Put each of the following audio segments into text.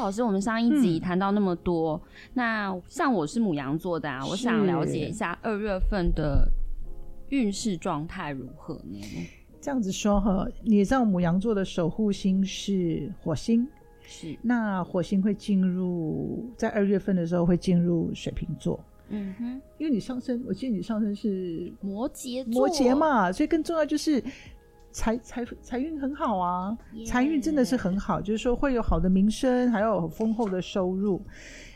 老师，我们上一集谈到那么多，嗯、那像我是母羊座的啊，我想了解一下二月份的运势状态如何呢？这样子说哈，你知道母羊座的守护星是火星，是。那火星会进入在二月份的时候会进入水瓶座，嗯哼，因为你上升，我记得你上升是摩羯座，摩羯嘛，所以更重要就是。财财财运很好啊，财运真的是很好，就是说会有好的名声，还有丰厚的收入，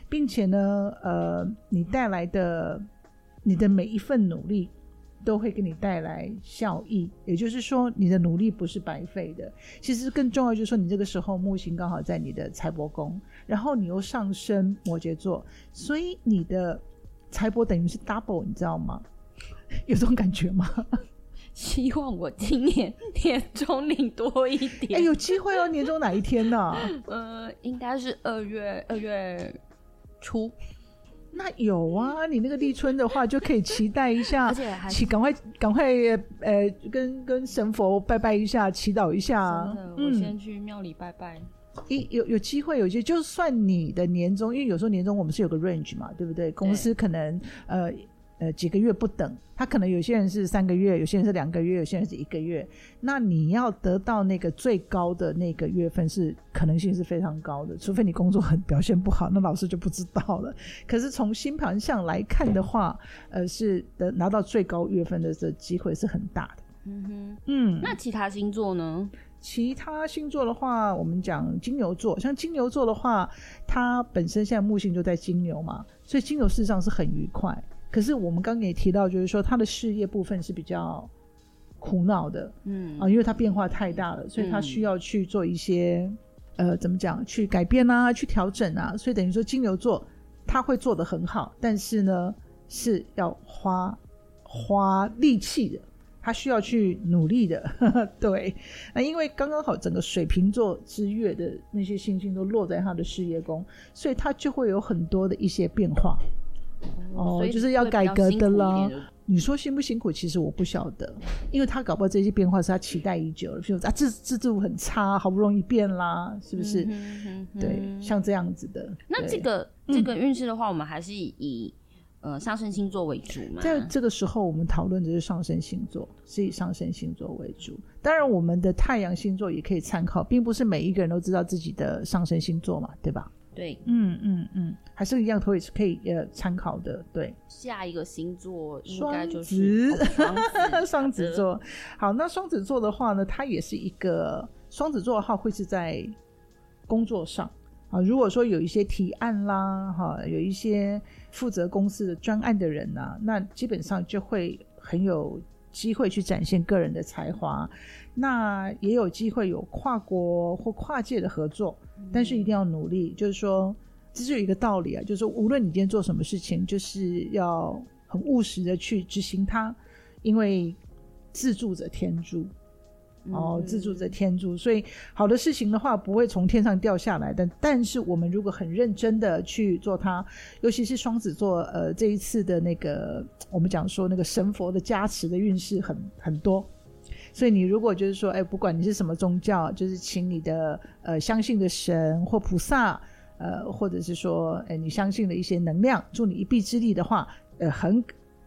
并且呢，呃，你带来的你的每一份努力都会给你带来效益，也就是说你的努力不是白费的。其实更重要就是说，你这个时候木星刚好在你的财帛宫，然后你又上升摩羯座，所以你的财帛等于是 double，你知道吗？有这种感觉吗？希望我今年年终领多一点。哎、欸，有机会哦！年终哪一天呢、啊？呃，应该是二月二月初。那有啊，你那个立春的话就可以期待一下，而且还赶快赶快呃，跟跟神佛拜拜一下，祈祷一下。真的，我先去庙里拜拜。一、嗯、有有机会，有些就算你的年终，因为有时候年终我们是有个 range 嘛，对不对？公司可能呃。呃，几个月不等，他可能有些人是三个月，有些人是两个月，有些人是一个月。那你要得到那个最高的那个月份，是可能性是非常高的，除非你工作很表现不好，那老师就不知道了。可是从星盘上来看的话，呃，是的，拿到最高月份的这机会是很大的。嗯哼，嗯。那其他星座呢？其他星座的话，我们讲金牛座，像金牛座的话，它本身现在木星就在金牛嘛，所以金牛事实上是很愉快。可是我们刚刚也提到，就是说他的事业部分是比较苦恼的，嗯啊，因为他变化太大了，所以他需要去做一些、嗯、呃，怎么讲，去改变啊，去调整啊，所以等于说金牛座他会做得很好，但是呢是要花花力气的，他需要去努力的，呵 呵对。那因为刚刚好整个水瓶座之月的那些星星都落在他的事业宫，所以他就会有很多的一些变化。哦，就是要改革的啦。你说辛不辛苦？其实我不晓得，因为他搞不好这些变化是他期待已久了。比如啊，制制度很差，好不容易变啦，是不是？嗯哼嗯哼对，像这样子的。那这个这个运势的话，我们还是以呃上升星座为主嘛。在这个时候，我们讨论的是上升星座，是以上升星座为主。当然，我们的太阳星座也可以参考，并不是每一个人都知道自己的上升星座嘛，对吧？对，嗯嗯嗯，还是一样，可以可以呃参考的。对，下一个星座应该就是双子，哦、双子座。好，那双子座的话呢，它也是一个双子座的话，会是在工作上啊。如果说有一些提案啦，哈，有一些负责公司的专案的人呐、啊，那基本上就会很有机会去展现个人的才华。那也有机会有跨国或跨界的合作。但是一定要努力，就是说，这是有一个道理啊，就是说，无论你今天做什么事情，就是要很务实的去执行它，因为自助者天助，哦，自助者天助，所以好的事情的话不会从天上掉下来的。但是我们如果很认真的去做它，尤其是双子座，呃，这一次的那个我们讲说那个神佛的加持的运势很很多。所以你如果就是说，哎，不管你是什么宗教，就是请你的呃相信的神或菩萨，呃，或者是说，哎，你相信的一些能量，助你一臂之力的话，呃，很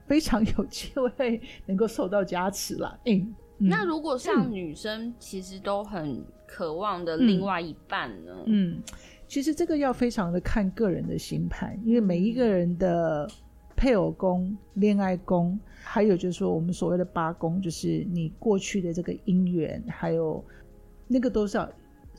非常有机会能够受到加持了。嗯，那如果像女生其实都很渴望的另外一半呢？嗯，嗯，其实这个要非常的看个人的星盘，因为每一个人的。配偶宫、恋爱宫，还有就是说我们所谓的八宫，就是你过去的这个姻缘，还有那个都是要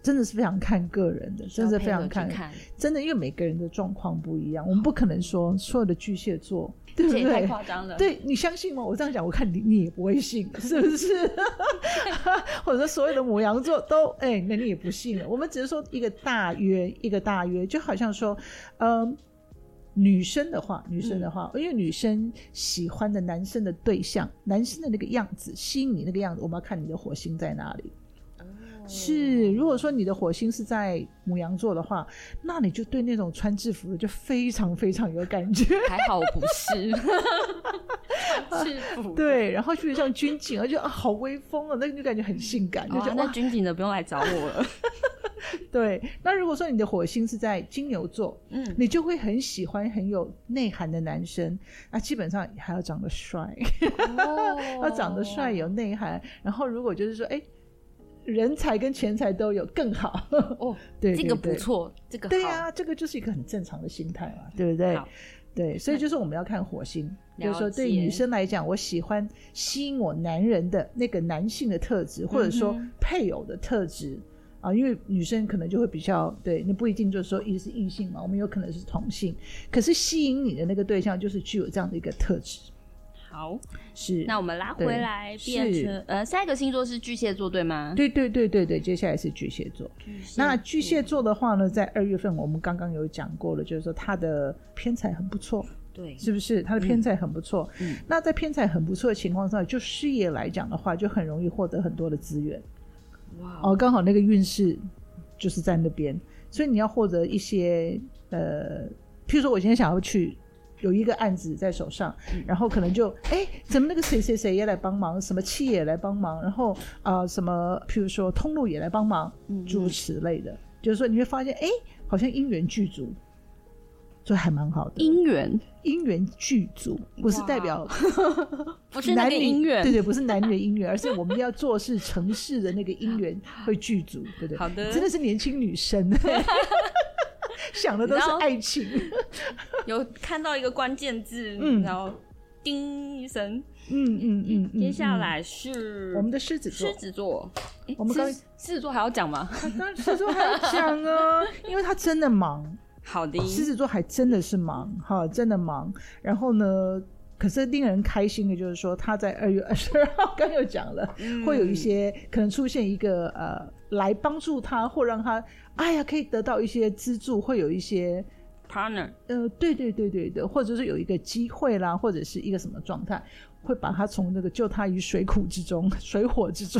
真的是非常看个人的，真的是非常看，看真的，因为每个人的状况不一样，我们不可能说所有的巨蟹座，对不对？太夸张了，对，你相信吗？我这样讲，我看你你也不会信，是不是？或者说所有的母羊座都哎，那你也不信了。我们只是说一个大约，一个大约，就好像说，嗯，女生的话，女生的话，嗯、因为女生喜欢的男生的对象，男生的那个样子，吸引你那个样子，我们要看你的火星在哪里。是，如果说你的火星是在母羊座的话，那你就对那种穿制服的就非常非常有感觉。还好不是 制服，对，然后就像军警，而且啊好威风啊，那个就感觉很性感。就觉得那军警的不用来找我了。对，那如果说你的火星是在金牛座，嗯，你就会很喜欢很有内涵的男生，那基本上还要长得帅，哦、要长得帅有内涵。然后如果就是说，哎。人才跟钱财都有更好。哦，对，这个不错，这个对呀，这个就是一个很正常的心态嘛，对不对？对，所以就是我们要看火星，就是说对女生来讲，我喜欢吸引我男人的那个男性的特质，或者说配偶的特质啊，因为女生可能就会比较对，那不一定就是说一直是异性嘛，我们有可能是同性，可是吸引你的那个对象就是具有这样的一个特质。好，是那我们拉回来变成呃，下一个星座是巨蟹座，对吗？对对对对对，接下来是巨蟹座。巨蟹座。那巨蟹座的话呢，在二月份我们刚刚有讲过了，就是说他的偏财很不错，对，是不是？他的偏财很不错。嗯。那在偏财很不错的情况下，就事业来讲的话，就很容易获得很多的资源。哇。哦，刚好那个运势就是在那边，所以你要获得一些呃，譬如说我今天想要去。有一个案子在手上，然后可能就哎，怎么那个谁谁谁也来帮忙，什么企业也来帮忙，然后啊、呃，什么譬如说通路也来帮忙，诸如此类的，就是说你会发现，哎，好像姻缘具足，所以还蛮好的。姻缘？姻缘具足，不是代表 不是男女姻缘，对对，不是男女的姻缘，而是我们要做事成事的那个姻缘会具足，对不对？好的，真的是年轻女生。想的都是爱情，有看到一个关键字，嗯，然后叮一声，嗯嗯嗯，接下来是我们的狮子座，狮子座，我们刚狮子座还要讲吗？当然狮子座还要讲啊，因为他真的忙，好的，狮子座还真的是忙，哈，真的忙。然后呢，可是令人开心的就是说，他在二月二十二号刚又讲了，会有一些可能出现一个呃。来帮助他，或让他，哎呀，可以得到一些资助，会有一些 partner，呃，对对对对的，或者是有一个机会啦，或者是一个什么状态，会把他从那个救他于水苦之中、水火之中。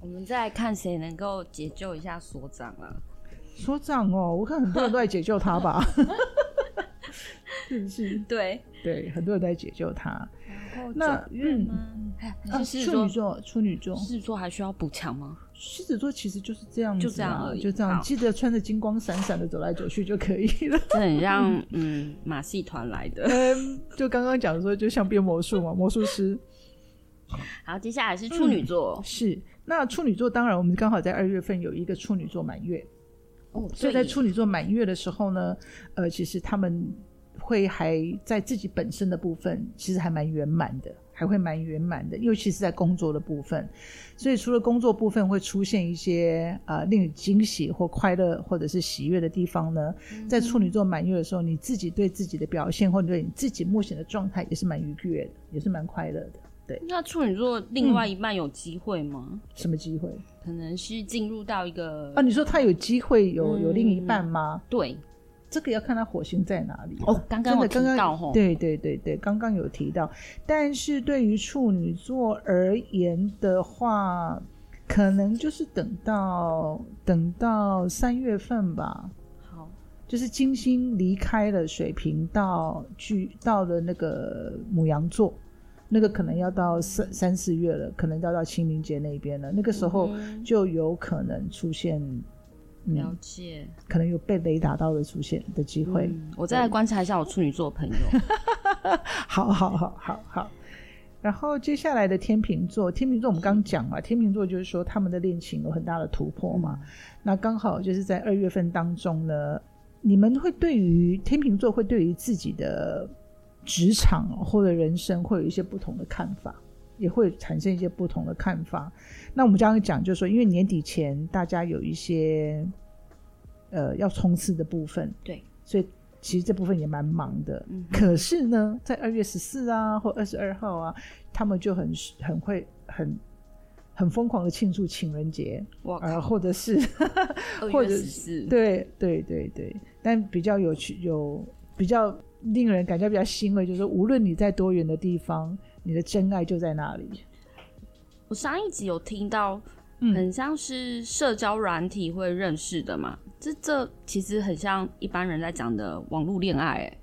我们再来看谁能够解救一下所长啊？所长哦，我看很多人都在解救他吧？是不是？对。对，很多人在解救他。然后那嗯，啊，处女座，处女座，狮子座还需要补强吗？狮子座其实就是这样子，就这样而已，就这样，记得穿着金光闪闪的走来走去就可以了。这很像嗯马戏团来的，嗯，就刚刚讲的说，就像变魔术嘛，魔术师。好，接下来是处女座，嗯、是。那处女座，当然我们刚好在二月份有一个处女座满月。哦，所以在处女座满月的时候呢，呃，其实他们会还在自己本身的部分，其实还蛮圆满的。还会蛮圆满的，尤其是在工作的部分。所以除了工作部分会出现一些啊、呃、令你惊喜或快乐或者是喜悦的地方呢，嗯、在处女座满月的时候，你自己对自己的表现或者对你自己目前的状态也是蛮愉悦的，也是蛮快乐的。对，那处女座另外一半有机会吗？嗯、什么机会？可能是进入到一个啊？你说他有机会有有另一半吗？嗯、对。这个要看它火星在哪里哦。刚刚我提到，对对对对，刚刚有提到。但是对于处女座而言的话，可能就是等到等到三月份吧。好，就是金星离开了水瓶到巨到了那个母羊座，那个可能要到三三四月了，可能要到清明节那边了。那个时候就有可能出现。了解，可能有被雷打到的出现的机会。嗯、我再来观察一下我处女座朋友。好好好好好。然后接下来的天秤座，天秤座我们刚讲嘛，天秤座就是说他们的恋情有很大的突破嘛。嗯、那刚好就是在二月份当中呢，你们会对于天秤座会对于自己的职场或者人生会有一些不同的看法。也会产生一些不同的看法。那我们刚刚讲，就是说，因为年底前大家有一些呃要冲刺的部分，对，所以其实这部分也蛮忙的。嗯、可是呢，在二月十四啊，或二十二号啊，他们就很很会很很疯狂的庆祝情人节，哇，呃，或者是 二月十四，对对对对，但比较有趣有比较令人感觉比较欣慰，就是说无论你在多远的地方，你的真爱就在那里。我上一集有听到，很像是社交软体会认识的嘛，嗯、这这其实很像一般人在讲的网络恋爱、欸。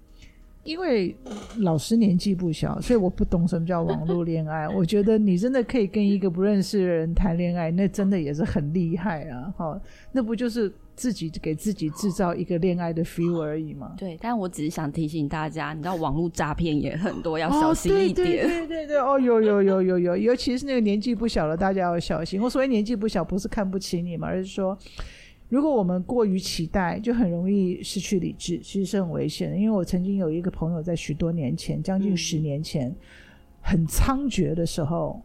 因为老师年纪不小，所以我不懂什么叫网络恋爱。我觉得你真的可以跟一个不认识的人谈恋爱，那真的也是很厉害啊！哈，那不就是自己给自己制造一个恋爱的 feel 而已吗？对，但我只是想提醒大家，你知道网络诈骗也很多，要小心一点。哦、对对对对对，哦，有有有有有，尤其是那个年纪不小了，大家要小心。我所谓年纪不小，不是看不起你嘛，而是说。如果我们过于期待，就很容易失去理智，其实是很危险的。因为我曾经有一个朋友，在许多年前，将近十年前，嗯、很猖獗的时候，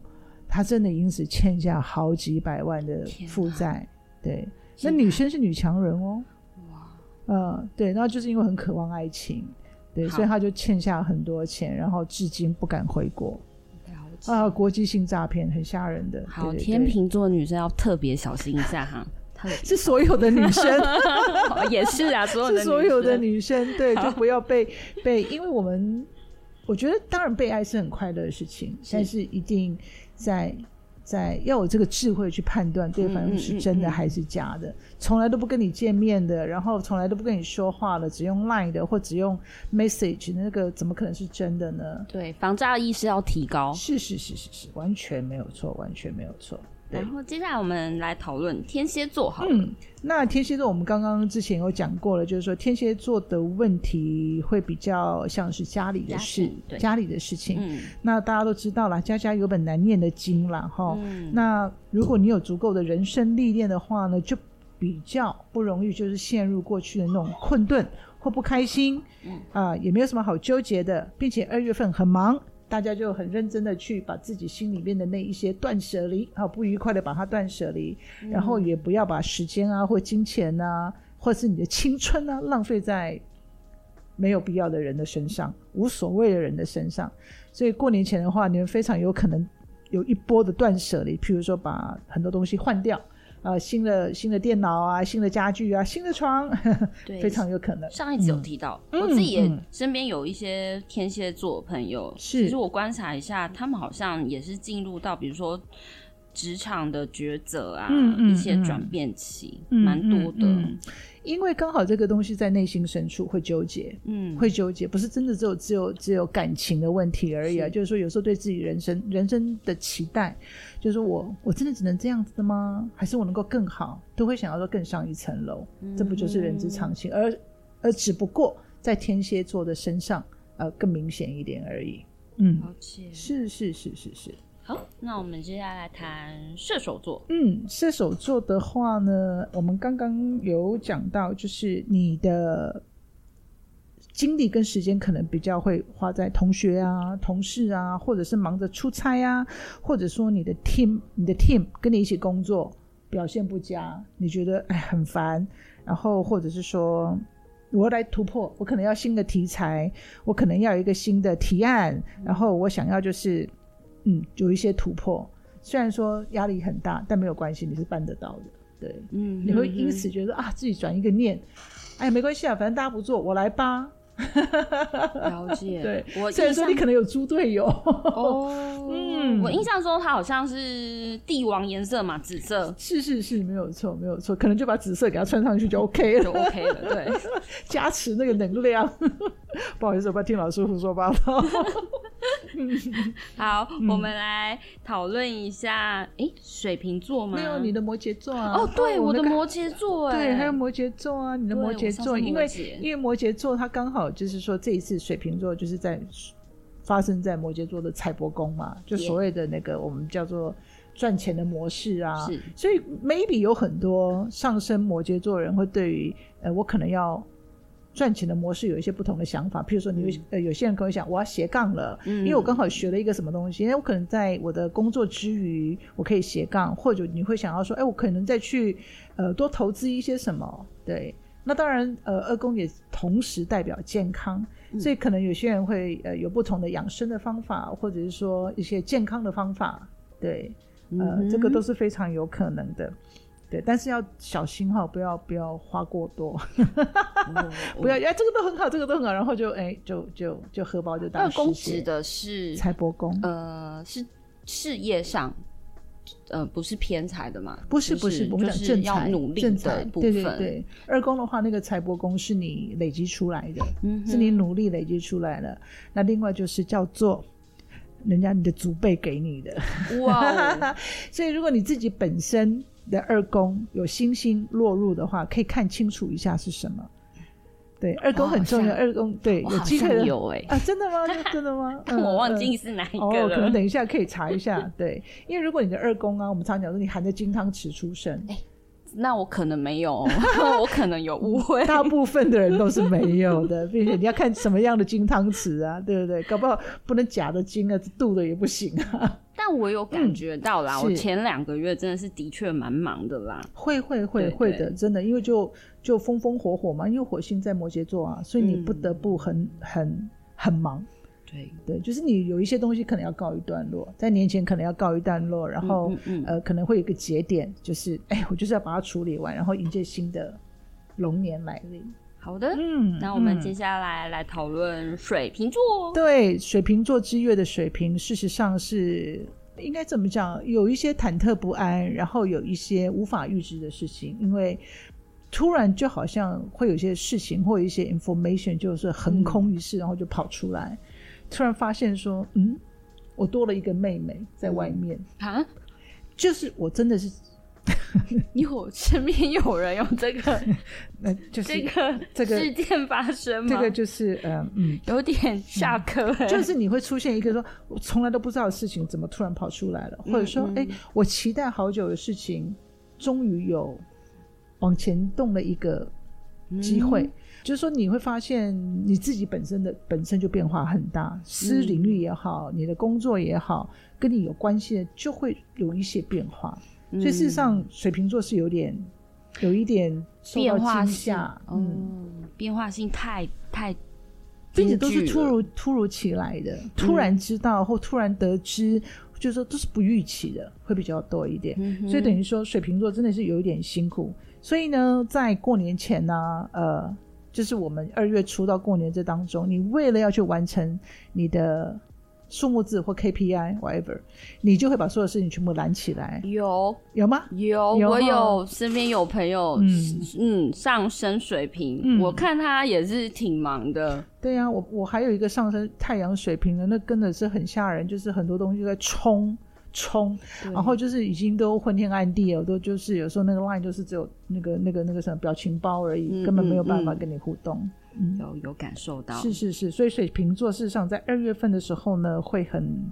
他真的因此欠下好几百万的负债。对，那女生是女强人哦，哇，嗯，对，然后就是因为很渴望爱情，对，所以他就欠下很多钱，然后至今不敢回国。啊，国际性诈骗很吓人的。好，对对对，天秤座女生要特别小心一下哈。是所有的女生，也是啊，所有的所有的女生，对，就不要被被，因为我们我觉得当然被爱是很快乐的事情，是但是一定在在要有这个智慧去判断对方是真的还是假的。从、嗯嗯嗯、来都不跟你见面的，然后从来都不跟你说话的，只用 Line 的或只用 Message 那个，怎么可能是真的呢？对，防诈意识要提高。是是是是是，完全没有错，完全没有错。然后接下来我们来讨论天蝎座好了。嗯，那天蝎座我们刚刚之前有讲过了，就是说天蝎座的问题会比较像是家里的事，家，家里的事情。嗯，那大家都知道了，家家有本难念的经了哈。嗯，那如果你有足够的人生历练的话呢，就比较不容易就是陷入过去的那种困顿或不开心。嗯啊、呃，也没有什么好纠结的，并且二月份很忙。大家就很认真的去把自己心里面的那一些断舍离，啊，不愉快的把它断舍离，嗯、然后也不要把时间啊或金钱啊，或是你的青春啊浪费在没有必要的人的身上，无所谓的人的身上。所以过年前的话，你们非常有可能有一波的断舍离，譬如说把很多东西换掉。啊，新的新的电脑啊，新的家具啊，新的床，对，非常有可能。上一集有提到，嗯、我自己也身边有一些天蝎座朋友，是、嗯，其实我观察一下，他们好像也是进入到，比如说职场的抉择啊，嗯嗯、一些转变期，蛮、嗯、多的。因为刚好这个东西在内心深处会纠结，嗯，会纠结，不是真的只有只有只有感情的问题而已啊。是就是说，有时候对自己人生人生的期待，就是我我真的只能这样子的吗？还是我能够更好？都会想要说更上一层楼。嗯、这不就是人之常情？而而只不过在天蝎座的身上，呃，更明显一点而已。嗯，了解，是是是是是。好，那我们接下来谈射手座。嗯，射手座的话呢，我们刚刚有讲到，就是你的精力跟时间可能比较会花在同学啊、同事啊，或者是忙着出差啊，或者说你的 team、你的 team 跟你一起工作表现不佳，你觉得哎很烦，然后或者是说我要来突破，我可能要新的题材，我可能要有一个新的提案，然后我想要就是。嗯，有一些突破，虽然说压力很大，但没有关系，你是办得到的。对，嗯，你会因此觉得、嗯、啊，自己转一个念，哎，没关系啊，反正大家不做，我来吧。了解，对，我虽然说你可能有猪队友。哦，嗯，我印象中它好像是帝王颜色嘛，紫色，是是是，没有错，没有错，可能就把紫色给它穿上去就 OK 了，就 OK 了，对，加持那个能量。不好意思，我不要听老师胡说八道。好，嗯、我们来讨论一下，哎、欸，水瓶座吗？没有，你的摩羯座啊。哦，对，我的摩羯座，哎，对，还有摩羯座啊，你的摩羯座，因为因为摩羯座它刚好。就是说，这一次水瓶座就是在发生在摩羯座的财帛宫嘛，就所谓的那个我们叫做赚钱的模式啊。是，所以 maybe 有很多上升摩羯座人会对于呃，我可能要赚钱的模式有一些不同的想法。譬如说，你会、嗯、呃有些人可能会想，我要斜杠了，嗯，因为我刚好学了一个什么东西，因为我可能在我的工作之余，我可以斜杠，或者你会想要说，哎，我可能再去呃多投资一些什么。对，那当然，呃，二宫也同时代表健康，嗯、所以可能有些人会呃有不同的养生的方法，或者是说一些健康的方法。对，呃，嗯、这个都是非常有可能的。对，但是要小心哈，不要不要花过多，嗯、不要哎，这个都很好，这个都很好，然后就哎，就就就荷包就大。二宫指的是财帛宫，呃，是事业上，呃，不是偏财的嘛？不是不是，我们讲正财，努力正财部分。对对对，二宫的话，那个财帛宫是你累积出来的，嗯，是你努力累积出来的。那另外就是叫做人家你的祖辈给你的，哇！所以如果你自己本身。的二宫有星星落入的话，可以看清楚一下是什么。对，二宫很重要。二宫对，有机会有哎、欸、啊，真的吗？真的吗？但我忘记是哪一个了。哦，可能等一下可以查一下。对，因为如果你的二宫啊，我们常讲说你含着金汤匙出生。欸那我可能没有，我可能有误会。大部分的人都是没有的，并且你要看什么样的金汤匙啊，对不对？搞不好不能假的金啊，镀的也不行啊。但我有感觉到啦，嗯、我前两个月真的是的确蛮忙的啦。会会会会的，真的，因为就就风风火火嘛，因为火星在摩羯座啊，所以你不得不很、嗯、很很忙。对对，就是你有一些东西可能要告一段落，在年前可能要告一段落，然后、呃可能会有一个节点，就是哎，我就是要把它处理完，然后迎接新的龙年来临。好的，嗯，那我们接下来来讨论水瓶座。对，水瓶座之月的水瓶，事实上是应该怎么讲？有一些忐忑不安，然后有一些无法预知的事情，因为突然就好像会有一些事情或一些 information 就是横空一世，嗯、然后就跑出来。突然发现说，嗯，我多了一个妹妹在外面啊，就是我真的是，你我身边有人有这个，那就是这个这个事件发生吗？这个就是嗯嗯，有点下课、欸嗯，就是你会出现一个说我从来都不知道的事情，怎么突然跑出来了？或者说，哎、嗯嗯欸，我期待好久的事情，终于有往前动了一个机会。嗯就是说，你会发现你自己本身的本身就变化很大，私领域也好，你的工作也好，跟你有关系的就会有一些变化。所以事实上，水瓶座是有点有一点变化下，嗯，变化性太太，并且都是突如突如其来的，突然知道或突然得知，就是说都是不预期的，会比较多一点。所以等于说，水瓶座真的是有一点辛苦。所以呢，在过年前呢，呃。就是我们二月初到过年这当中，你为了要去完成你的数目字或 KPI whatever，你就会把所有事情全部揽起来。有有吗？有，有我有身边有朋友，嗯嗯，上升水平，嗯，我看他也是挺忙的。对呀，啊，我我还有一个上升太阳水平的，那真的是很吓人，就是很多东西在冲。冲，然后就是已经都昏天暗地了，都就是有时候那个 line 就是只有那个那个那个什么表情包而已，嗯、根本没有办法跟你互动。嗯，有有感受到，是是是，所以水瓶座事实上在二月份的时候呢，会很。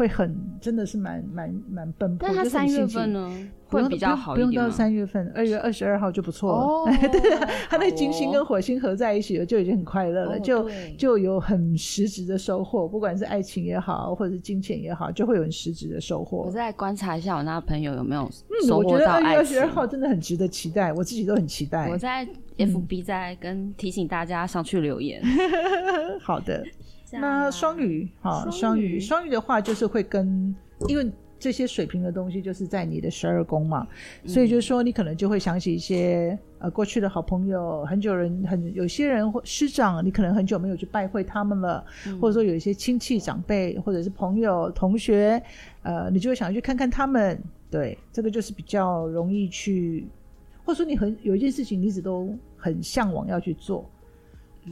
会很真的是蛮蛮蛮奔波，但他三月份呢会比较好一点，不用到三月份，二月二十二号就不错了。哦、对，他那金星跟火星合在一起了，就已经很快乐了，哦、就就有很实质的收获，不管是爱情也好，或者是金钱也好，就会有很实质的收获。我再观察一下我那个朋友有没有收获到爱情。嗯，我觉得二月二十二号真的很值得期待，我自己都很期待。我在 FB 在跟提醒大家上去留言。嗯、好的。那双鱼，哈，双鱼，双鱼的话就是会跟，因为这些水平的东西就是在你的十二宫嘛，嗯，所以就是说你可能就会想起一些呃过去的好朋友，很久人很有些人或师长，你可能很久没有去拜会他们了，嗯，或者说有一些亲戚长辈或者是朋友同学，呃，你就会想要去看看他们，对，这个就是比较容易去，或者说你很有一件事情你一直都很向往要去做。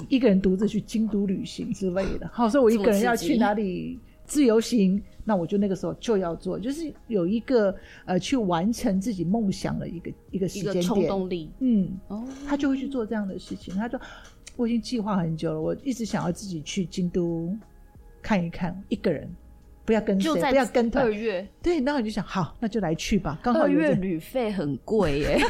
一个人独自去京都旅行之类的，好，所以我一个人要去哪里自由行，那我就那个时候就要做，就是有一个呃去完成自己梦想的一个一个时间点，冲动力，嗯，哦，他就会去做这样的事情。他说我已经计划很久了，我一直想要自己去京都看一看，一个人不要跟谁，不要跟团。二月，对，然后你就想，好，那就来去吧。刚好二月旅费很贵耶，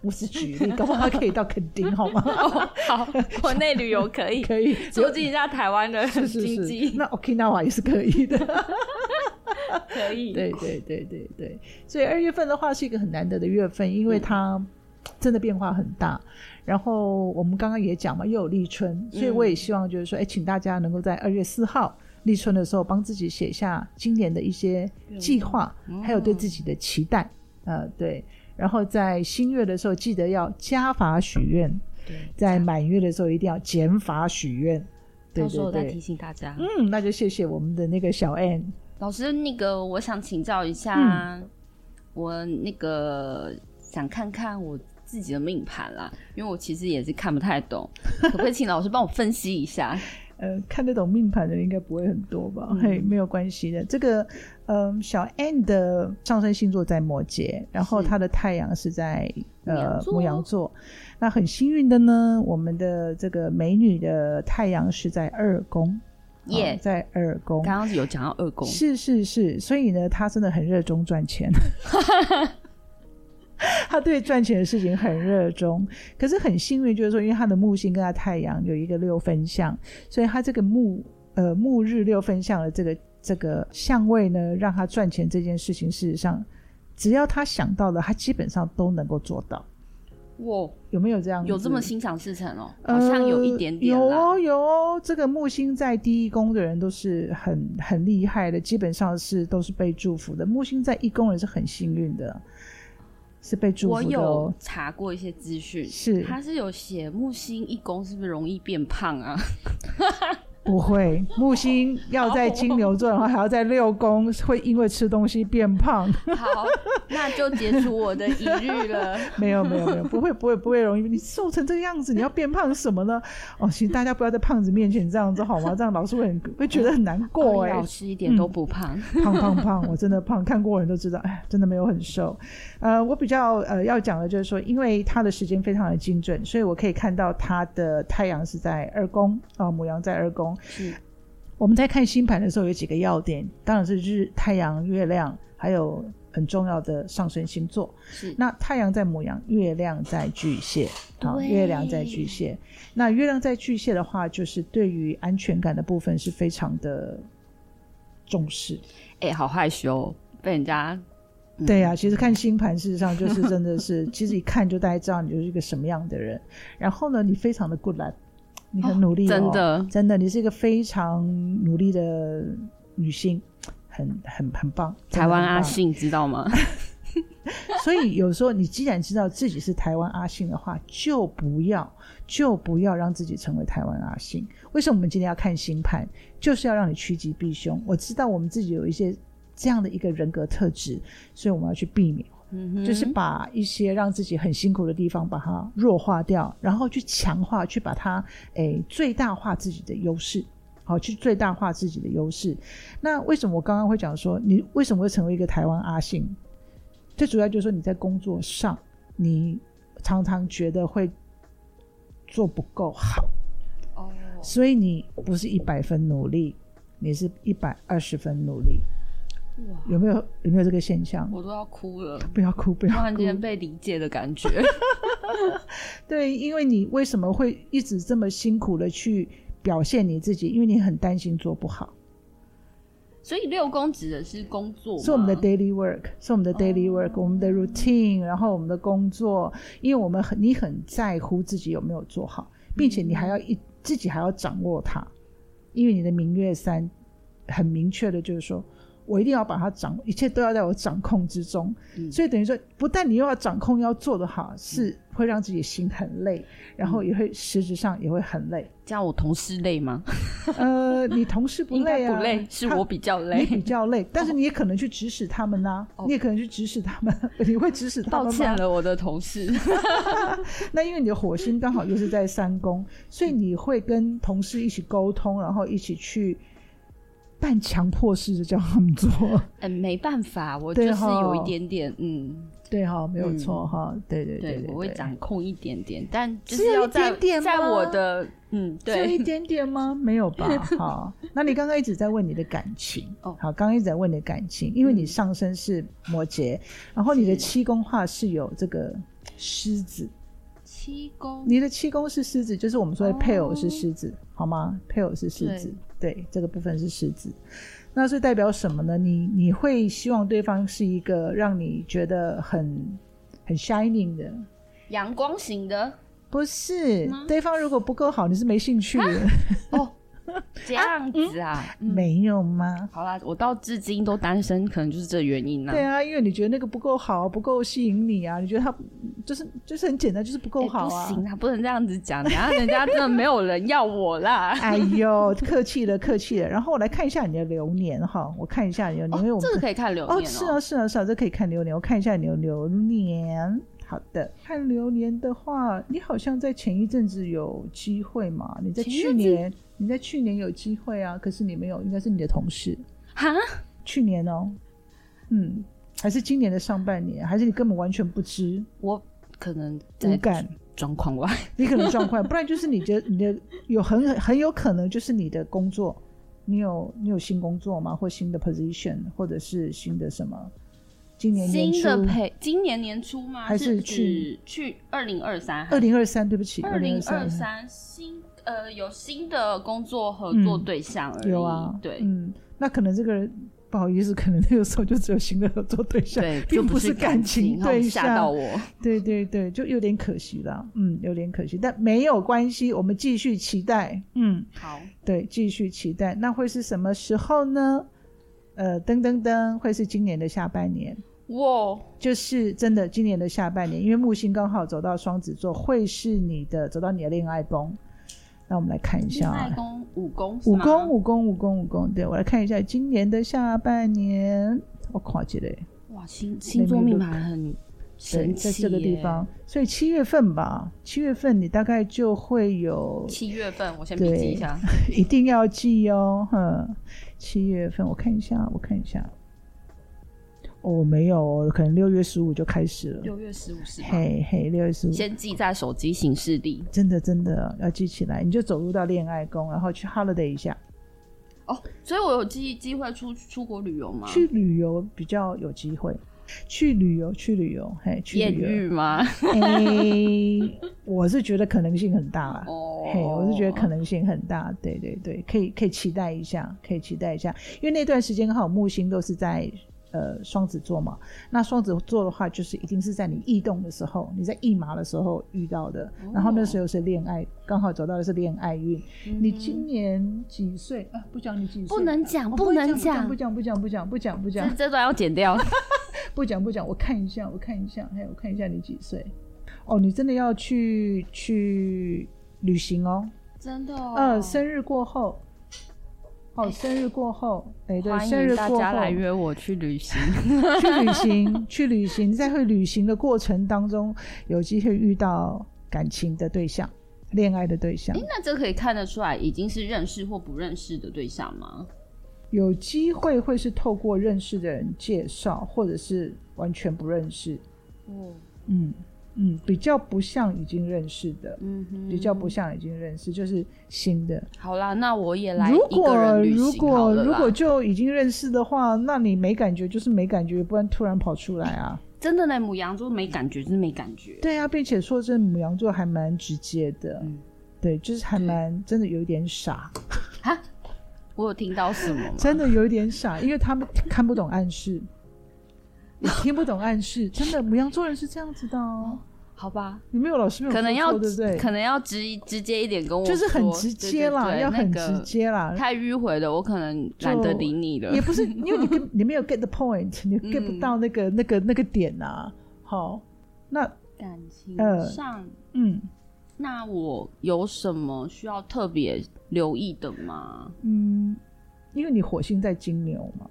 我是举例，搞不好可以到垦丁，好吗？哦，好，国内旅游可以，可以促进一下台湾的 经济。那 Okinawa 也是可以的，可以。对对对对对，所以二月份的话是一个很难得的月份，因为它真的变化很大。然后我们刚刚也讲嘛，又有立春，所以我也希望就是说，哎、嗯，请大家能够在二月四号立春的时候，帮自己写下今年的一些计划，嗯、还有对自己的期待。呃，对。然后在新月的时候，记得要加法许愿；对，在满月的时候，一定要减法许愿。对对对。到时候我再提醒大家。嗯，那就谢谢我们的那个小 Ann 老师。那个，我想请教一下，嗯、我那个想看看我。自己的命盘啦，因为我其实也是看不太懂，可不可以请老师帮我分析一下？呃，看得懂命盘的人应该不会很多吧？嗯、嘿，没有关系的。这个，嗯、呃，小 Ann 的上升星座在摩羯，然后他的太阳是在是呃牧羊座。那很幸运的呢，我们的这个美女的太阳是在二宫，耶 Yeah,、哦，在二宫。刚刚有讲到二宫，是是是，所以呢，他真的很热衷赚钱。他对赚钱的事情很热衷，可是很幸运，就是说，因为他的木星跟他太阳有一个六分相，所以他这个木呃木日六分相的这个这个相位呢，让他赚钱这件事情，事实上只要他想到的，他基本上都能够做到。哇，有没有这样？有这么心想事成哦？好像有一点点、呃。有哦，有哦。这个木星在第一宫的人都是很很厉害的，基本上是都是被祝福的。木星在一宫人是很幸运的。是被祝福的。我有查过一些资讯，是他是有写木星一宫是不是容易变胖啊？不会，木星要在金牛座然后，还要在六宫，会因为吃东西变胖。好，那就解除我的疑虑了。没有，没有，没有，不会，不会，不会容易。你瘦成这个样子，你要变胖什么呢？哦，行，大家不要在胖子面前这样子好吗？这样老师会很会觉得很难过哎。老师一点都不胖，嗯、胖胖胖，我真的胖，看过人都知道，哎，真的没有很瘦。呃，我比较呃要讲的就是说，因为他的时间非常的精准，所以我可以看到他的太阳是在二宫啊，母羊在二宫。是，我们在看星盘的时候有几个要点，当然是日、太阳、月亮，还有很重要的上升星座。是，那太阳在牡羊，月亮在巨蟹。好对，月亮在巨蟹。那月亮在巨蟹的话，就是对于安全感的部分是非常的重视。哎、欸，好害羞，被人家。嗯、对呀、啊，其实看星盘，事实上就是真的是，其实一看就大家知道你就是一个什么样的人。然后呢，你非常的 good luck。你很努力、哦，真的，真的，你是一个非常努力的女性，很很很棒。台湾阿信知道吗？所以有时候你既然知道自己是台湾阿信的话，就不要就不要让自己成为台湾阿信。为什么我们今天要看星盘？就是要让你趋吉避凶。我知道我们自己有一些这样的一个人格特质，所以我们要去避免。嗯，就是把一些让自己很辛苦的地方把它弱化掉，然后去强化，去把它诶、欸、最大化自己的优势，好，去最大化自己的优势。那为什么我刚刚会讲说，你为什么会成为一个台湾阿信？最主要就是说你在工作上，你常常觉得会做不够好，哦，所以你不是一百分努力，你是一百二十分努力。哇有没有有没有这个现象？我都要哭了！不要哭，不要哭！突然间被理解的感觉。对，因为你为什么会一直这么辛苦的去表现你自己？因为你很担心做不好。所以六宫指的是工作，是我们的 daily work，是我们的 daily work，、哦、我们的 routine，然后我们的工作，因为我们很你很在乎自己有没有做好，并且你还要一、嗯、自己还要掌握它，因为你的明月三很明确的就是说。我一定要把它掌，一切都要在我掌控之中。嗯、所以等于说，不但你又要掌控，要做得好，是会让自己心很累，嗯、然后也会实质上也会很累。这样我同事累吗？呃，你同事不累啊？不累，是我比较累。你比较累，但是你也可能去指使他们呐、啊，哦、你也可能去指使他们。你会指使他们吗？抱歉了，我的同事。那因为你的火星刚好又是在三宫，所以你会跟同事一起沟通，然后一起去。半强迫式的叫他们做。嗯，没办法，我就是有一点点，嗯。对哈，没有错哈，对对对，我会掌控一点点，但就是要在在我的嗯，对，只有一点点吗？没有吧？好，那你刚刚一直在问你的感情。哦，好，刚刚一直在问你的感情，因为你上身是摩羯，然后你的七宫化是有这个狮子，七宫，你的七宫是狮子，就是我们说的配偶是狮子，好吗？配偶是狮子，对，这个部分是狮子。那是代表什么呢？你你会希望对方是一个让你觉得很很 shining 的阳光型的？不是，对方如果不够好，你是没兴趣的。哦。这样子啊？没有吗？好啦，我到至今都单身，可能就是这原因啊。对啊，因为你觉得那个不够好，不够吸引你啊？你觉得他就是就是很简单，就是不够好啊？欸、不行啊，不能这样子讲，然 后人家真的没有人要我啦。哎呦，客气了，客气了。然后我来看一下你的流年哈，我看一下你的流年，因为我这个可以看流年哦。哦，是啊，是啊，是啊，这可以看流年。我看一下你的流年。好的，看流年的话，你好像在前一阵子有机会嘛？你在去年，你在去年有机会啊，可是你没有，应该是你的同事哈？去年哦，嗯，还是今年的上半年，还是你根本完全不知？我可能无感状况外，你可能状况，不然就是你觉得你的有很很有可能就是你的工作，你有你有新工作吗？或新的 position，或者是新的什么？今年年初新的配，今年年初吗？还是去去二零二三？二零二三，对不起，二零二三新呃有新的工作合作对象而已。有啊，对，嗯，那可能这个人不好意思，可能那个时候就只有新的合作对象，对，并不是感情对象。吓到我，对对对，就有点可惜了，嗯，有点可惜，但没有关系，我们继续期待，嗯，好，对，继续期待，那会是什么时候呢？呃，噔噔噔，会是今年的下半年。哇，就是真的，今年的下半年，因为木星刚好走到双子座，会是你的走到你的恋爱宫。那我们来看一下，恋爱宫五宫，五宫五宫五宫五宫。对，我来看一下今年的下半年，我跨界嘞。哇，星星座命盘很神奇，在这个地方，所以七月份吧，七月份你大概就会有。七月份，我先笔记一下，一定要记哦，哼，七月份，我看一下，我看一下。哦，没有，可能六月十五就开始了。六月十五是吗？嘿嘿，六月十五。先记在手机行事历。真的真的要记起来，你就走入到恋爱宫，然后去 holiday 一下。哦，所以我有机机会出出国旅游吗？去旅游比较有机会。去旅游，去旅游，嘿，去旅游。艳遇吗？嘿，我是觉得可能性很大啦。哦，嘿，我是觉得可能性很大。对对对，可以可以期待一下，可以期待一下，因为那段时间刚好木星都是在。呃，双子座嘛，那双子座的话，就是一定是在你异动的时候，你在驿马的时候遇到的，哦、然后那时候是恋爱，刚好走到的是恋爱运。嗯、你今年几岁啊？不讲你几岁，不能讲，不能讲，不讲，不讲，不讲，不讲，不讲，这这段要剪掉。不讲不讲，我看一下，我看一下，还有我看一下你几岁？哦，你真的要去去旅行哦？真的、哦？呃，生日过后。哦，生日过后，哎、欸，对，生日过后，大家来约我去旅行，去旅行，去旅行，在会旅行的过程当中，有机会遇到感情的对象，恋爱的对象。哎、欸，那这可以看得出来，已经是认识或不认识的对象吗？有机会会是透过认识的人介绍，或者是完全不认识。哦，嗯。嗯，比较不像已经认识的，嗯哼，比较不像已经认识，就是新的。好啦，那我也来。如果如果如果就已经认识的话，那你没感觉就是没感觉，不然突然跑出来啊？真的呢，母羊座没感觉就是没感觉。对啊，并且说真的，牡羊座还蛮直接的，嗯，对，就是还蛮真的有一点傻。哈，我有听到什么吗？真的有一点傻，因为他们看不懂暗示，你听不懂暗示，真的母羊座人是这样子的哦。好吧，你没有老师没有，可能要对不对？可能要直直接一点跟我，就是很直接啦，要很直接啦。太迂回的，我可能懒得理你了。也不是，因为你跟你没有 get the point，你 get 不到那个那个那个点呐。好，那感情上，嗯，那我有什么需要特别留意的吗？嗯，因为你火星在金牛嘛，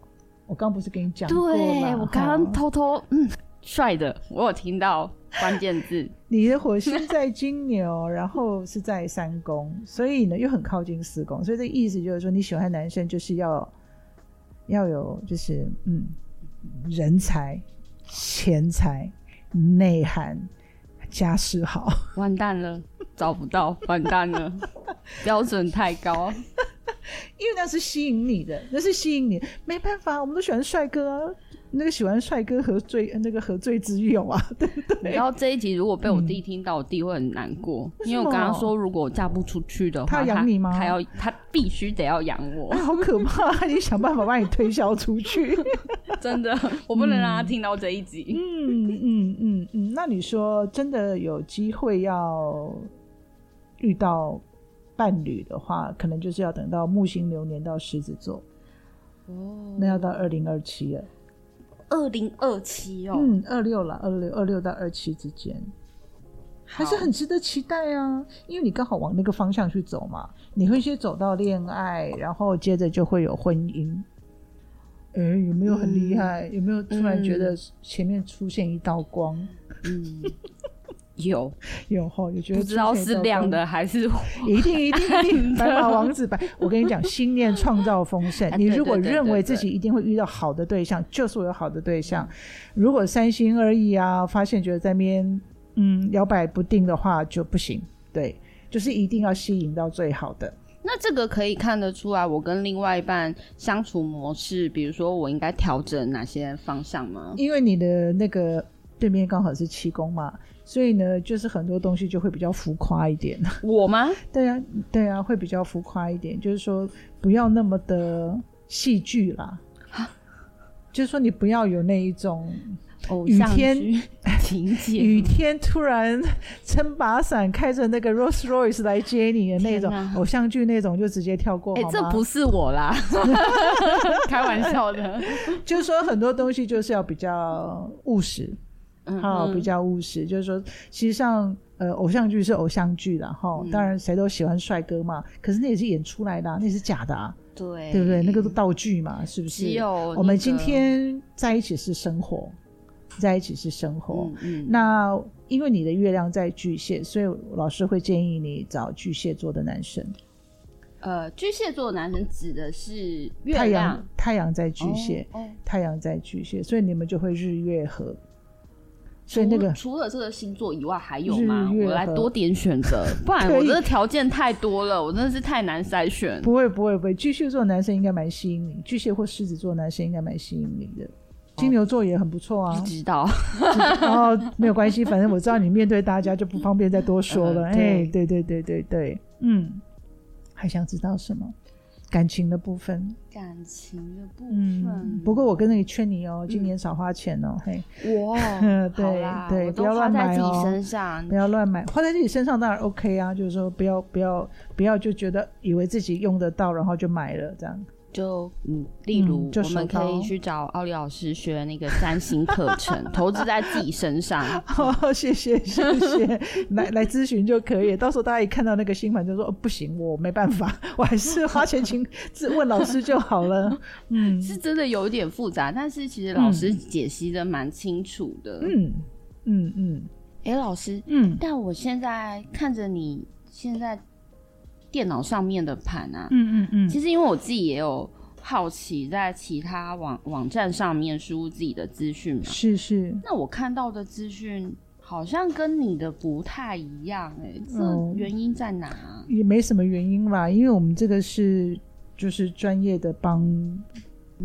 我刚不是跟你讲过吗？对，我刚刚偷偷嗯。帅的，我有听到关键字。你的火星在金牛，然后是在三宫，所以呢又很靠近四宫，所以这意思就是说，你喜欢男生就是要要有就是嗯，人才、钱财、内涵、家世好，完蛋了，找不到，完蛋了，标准太高，因为那是吸引你的，那是吸引你，没办法，我们都喜欢帅哥。那个喜欢帅哥何罪？那个何罪之有啊？对 不对？然后这一集如果被我弟听到，我弟会很难过，嗯、因为我刚刚说，如果我嫁不出去的话，他养你吗？他要，他必须得要养我，好可怕！你想办法把你推销出去，真的，我不能让他听到这一集。嗯嗯嗯嗯，那你说真的有机会要遇到伴侣的话，可能就是要等到木星流年到狮子座哦，那要到二零二七了。二零二七哦，嗯，二六了，二六二六到二七之间，还是很值得期待啊！因为你刚好往那个方向去走嘛，你会先走到恋爱，然后接着就会有婚姻。哎、欸，有没有很厉害？嗯、有没有突然觉得前面出现一道光？嗯。有有哈，有觉得不知道是亮的还是 一定一定一定白马王子白。我跟你讲，心念创造丰盛。你如果认为自己一定会遇到好的对象，就是我有好的对象。如果三心二意啊，发现觉得在那边嗯摇摆不定的话，就不行。对，就是一定要吸引到最好的。那这个可以看得出来，我跟另外一半相处模式，比如说我应该调整哪些方向吗？因为你的那个对面刚好是七宫嘛。所以呢，就是很多东西就会比较浮夸一点。我吗？对啊，对啊，会比较浮夸一点。就是说，不要那么的戏剧啦。就是说，你不要有那一种雨天情节，雨天突然撑把伞，开着那个 Rolls Royce 来接你的那种偶像剧那种，就直接跳过。哎、欸，这不是我啦，开玩笑的。就是说，很多东西就是要比较务实。好，比较务实，就是说，其实上，呃，偶像剧是偶像剧啦，哈、嗯，当然谁都喜欢帅哥嘛，可是那也是演出来的，啊，那也是假的啊，对，对不对？那个是道具嘛，是不是？只有、那个、我们今天在一起是生活，在一起是生活。嗯，嗯，那因为你的月亮在巨蟹，所以老师会建议你找巨蟹座的男生。呃，巨蟹座的男生指的是月亮，太阳，太阳在巨蟹，哦哦，太阳在巨蟹，所以你们就会日月合。所以那个除了这个星座以外还有吗？我来多点选择，不然我这个条件太多了，我真的是太难筛选。不会不会不会，巨蟹座的男生应该蛮吸引你，巨蟹或狮子座的男生应该蛮吸引你的，金牛座也很不错啊。不知道，然 后没有关系，反正我知道你面对大家就不方便再多说了。哎、嗯，对对对对对，嗯，还想知道什么？感情的部分，感情的部分。嗯，不过我跟那个劝你哦，今年少花钱哦，嗯、嘿。哇，对 对，不要乱买哦，不要乱买，花在自己身上当然 OK 啊，就是说不要不要不要就觉得以为自己用得到，然后就买了这样。就嗯，例如、嗯、我们可以去找奥利老师学那个三星课程，投资在自己身上。好、哦，谢谢谢谢，来来咨询就可以。到时候大家一看到那个新盘就说：“哦，不行，我没办法，我还是花钱请自问老师就好了。”嗯，是真的有一点复杂，但是其实老师解析的蛮清楚的。嗯嗯嗯，哎、嗯欸，老师，嗯，但我现在看着你现在。电脑上面的盘啊，嗯嗯嗯，其实因为我自己也有好奇，在其他网网站上面输入自己的资讯嘛，是是。那我看到的资讯好像跟你的不太一样，欸，哎，这原因在哪？哦，也没什么原因吧，因为我们这个是就是专业的帮。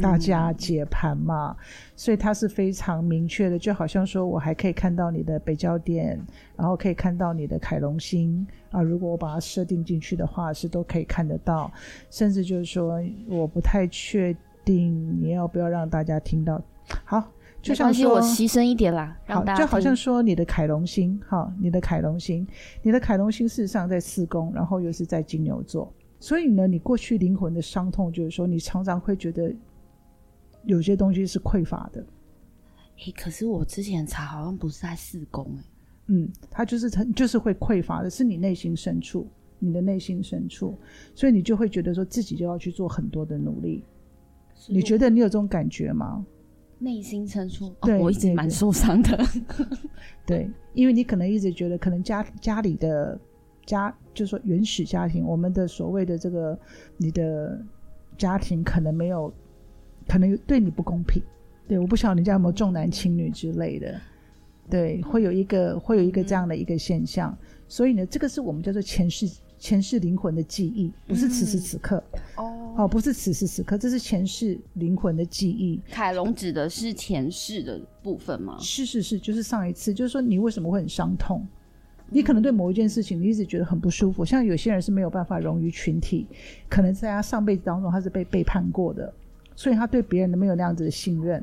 大家解盘嘛，嗯，所以它是非常明确的，就好像说我还可以看到你的北交点，然后可以看到你的凯龙星啊。如果我把它设定进去的话，是都可以看得到。甚至就是说，我不太确定你要不要让大家听到。好，就像说我牺牲一点啦，好，就好像说你的凯龙星，哈，你的凯龙星，你的凯龙星事实上在四宫，然后又是在金牛座，所以呢，你过去灵魂的伤痛，就是说你常常会觉得。有些东西是匮乏的，诶、欸，可是我之前查好像不是在四宫诶，嗯，它就是它就是会匮乏的，是你内心深处，你的内心深处，所以你就会觉得说自己就要去做很多的努力。你觉得你有这种感觉吗？内心深处，对，哦、我一直蛮受伤的。对，因为你可能一直觉得，可能家家里的家，就是说原始家庭，我们的所谓的这个你的家庭可能没有。可能对你不公平。对，我不晓得人家有没有重男轻女之类的。对，会有一个会有一个这样的一个现象。嗯、所以呢，这个是我们叫做前世前世灵魂的记忆，不是此时此刻。哦、嗯、哦，不是此时此刻，这是前世灵魂的记忆。凯龙指的是前世的部分吗？是是是，就是上一次，就是说你为什么会很伤痛？你可能对某一件事情，你一直觉得很不舒服。像有些人是没有办法融于群体，可能在他上辈子当中他是被背叛过的，所以他对别人都没有那样子的信任。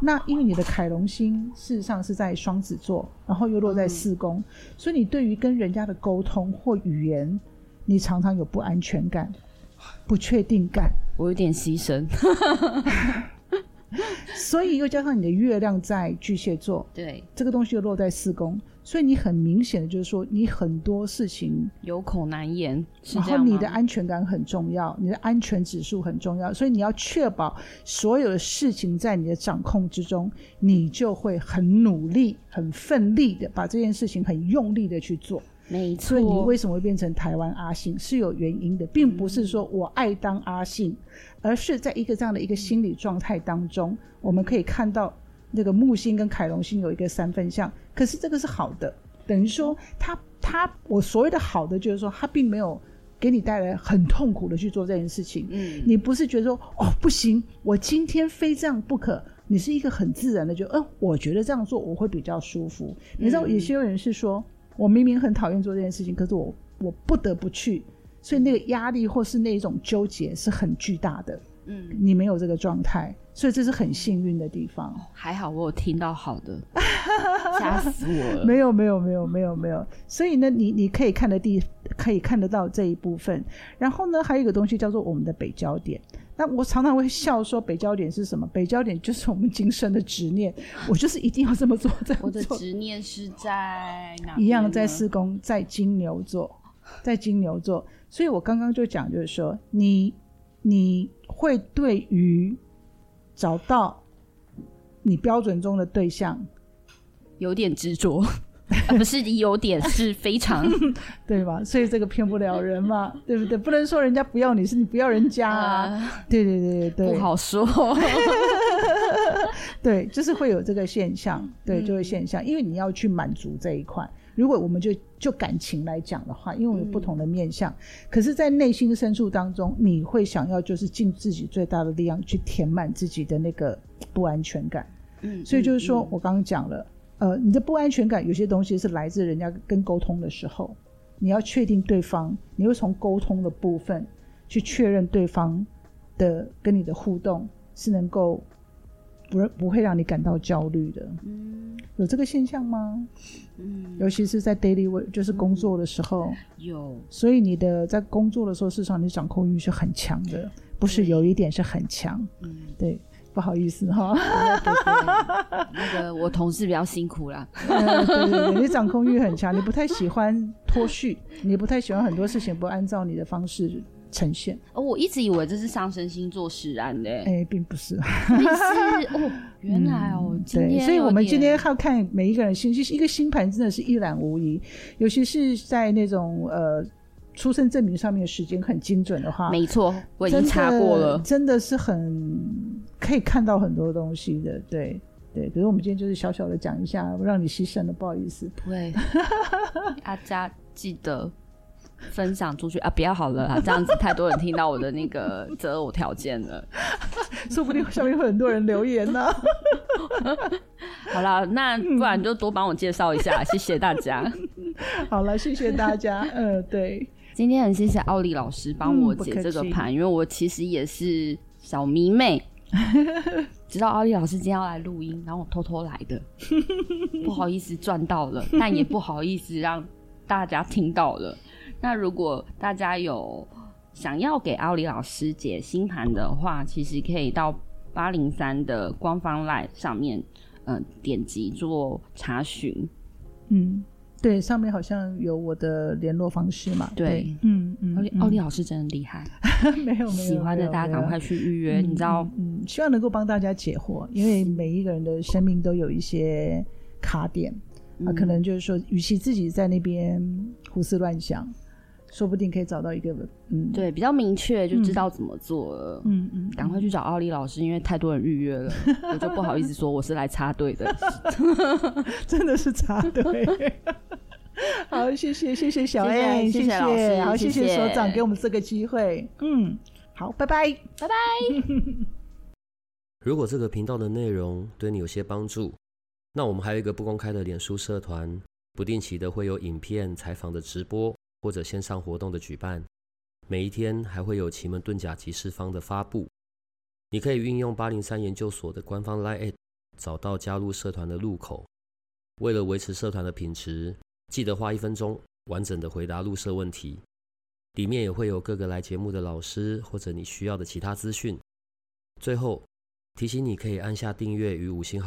那因为你的凯龙星事实上是在双子座，然后又落在四宫，嗯、所以你对于跟人家的沟通或语言，你常常有不安全感、不确定感。我有点牺牲。所以又加上你的月亮在巨蟹座，对，这个东西又落在四宫，所以你很明显的就是说，你很多事情有口难言，然后你的安全感很重要，你的安全指数很重要，所以你要确保所有的事情在你的掌控之中，你就会很努力、很奋力的把这件事情很用力的去做。没错，所以你为什么会变成台湾阿信？是有原因的，并不是说我爱当阿信，而是在一个这样的一个心理状态当中，我们可以看到那个木星跟凯龙星有一个三分相，可是这个是好的，等于说他他我所谓的好的就是说他并没有给你带来很痛苦的去做这件事情，嗯，你不是觉得说哦不行，我今天非这样不可，你是一个很自然的就嗯，我觉得这样做我会比较舒服，你知道有些人是说。我明明很讨厌做这件事情，可是我我不得不去，所以那个压力或是那一种纠结是很巨大的。嗯，你没有这个状态，所以这是很幸运的地方。还好我有听到好的，吓死我了。没有没有没有没有没有，所以呢，你你可以看得地，可以看得到这一部分。然后呢，还有一个东西叫做我们的北焦点。那我常常会笑说，北焦点是什么？北焦点就是我们今生的执念。我就是一定要这么做。这样做。我的执念是在哪？一样在四宫，在金牛座，在金牛座。所以我刚刚就讲，就是说，你你会对于找到你标准中的对象有点执着。啊、不是有点，是非常，对吧？所以这个骗不了人嘛，对不对？不能说人家不要你，是你不要人家啊。呃、对对对对，不好说。对，就是会有这个现象，对，就会现象，嗯、因为你要去满足这一块。如果我们就就感情来讲的话，因为我有不同的面向，嗯、可是，在内心深处当中，你会想要就是尽自己最大的力量去填满自己的那个不安全感。嗯，所以就是说、嗯、我刚刚讲了。呃，你的不安全感有些东西是来自人家跟沟通的时候，你要确定对方，你会从沟通的部分去确认对方的跟你的互动是能够不不会让你感到焦虑的。嗯，有这个现象吗？嗯，尤其是在 daily work 就是工作的时候，有。所以你的在工作的时候，事实上你掌控欲是很强的，不是有一点是很强。嗯，对。不好意思哈，那个我同事比较辛苦啦。对对对，你掌控欲很强，你不太喜欢脱序，你不太喜欢很多事情不按照你的方式呈现。哦，我一直以为这是上升星座使然的，哎，并不是。是哦，原来哦，嗯、对，所以我们今天要看每一个人星，一个星盘真的是一览无遗，尤其是在那种呃。出生证明上面的时间很精准的话，没错，我已经查过了，真的是很可以看到很多东西的，对对。可是我们今天就是小小的讲一下，让你牺牲了，不好意思。不会，大家记得分享出去啊！不要好了啊，这样子太多人听到我的那个择偶条件了，说不定下面会很多人留言呢、啊。好了，那不然就多帮我介绍一下，谢谢大家。好了，谢谢大家。嗯，对。今天很谢谢奥利老师帮我解这个盘，嗯、因为我其实也是小迷妹，知道奥利老师今天要来录音，然后我偷偷来的，不好意思赚到了，但也不好意思让大家听到了。那如果大家有想要给奥里老师解星盘的话，其实可以到八零三的官方 LINE 上面，嗯、呃，点击做查询，嗯。对，上面好像有我的联络方式嘛。对，对嗯嗯，奥利奥利老师真的厉害，没有没有，喜欢的大家赶快去预约，你知道嗯？嗯，希望能够帮大家解惑，因为每一个人的生命都有一些卡点，嗯、啊，可能就是说，与其自己在那边胡思乱想，说不定可以找到一个嗯，对，比较明确就知道怎么做了。嗯嗯，赶、嗯、快去找奥利老师，因为太多人预约了，我就不好意思说我是来插队的，真的是插队。好，谢谢谢谢小 A，谢谢，谢谢老师，好，谢谢，谢谢所长给我们这个机会。嗯，好，拜拜，拜拜。如果这个频道的内容对你有些帮助，那我们还有一个不公开的脸书社团，不定期的会有影片、采访的直播或者线上活动的举办，每一天还会有奇门遁甲集市方的发布。你可以运用八零三研究所的官方 LINE@ 找到加入社团的入口。为了维持社团的品质，记得花一分钟完整的回答入社问题，里面也会有各个来节目的老师或者你需要的其他资讯。最后提醒你可以按下订阅与五星好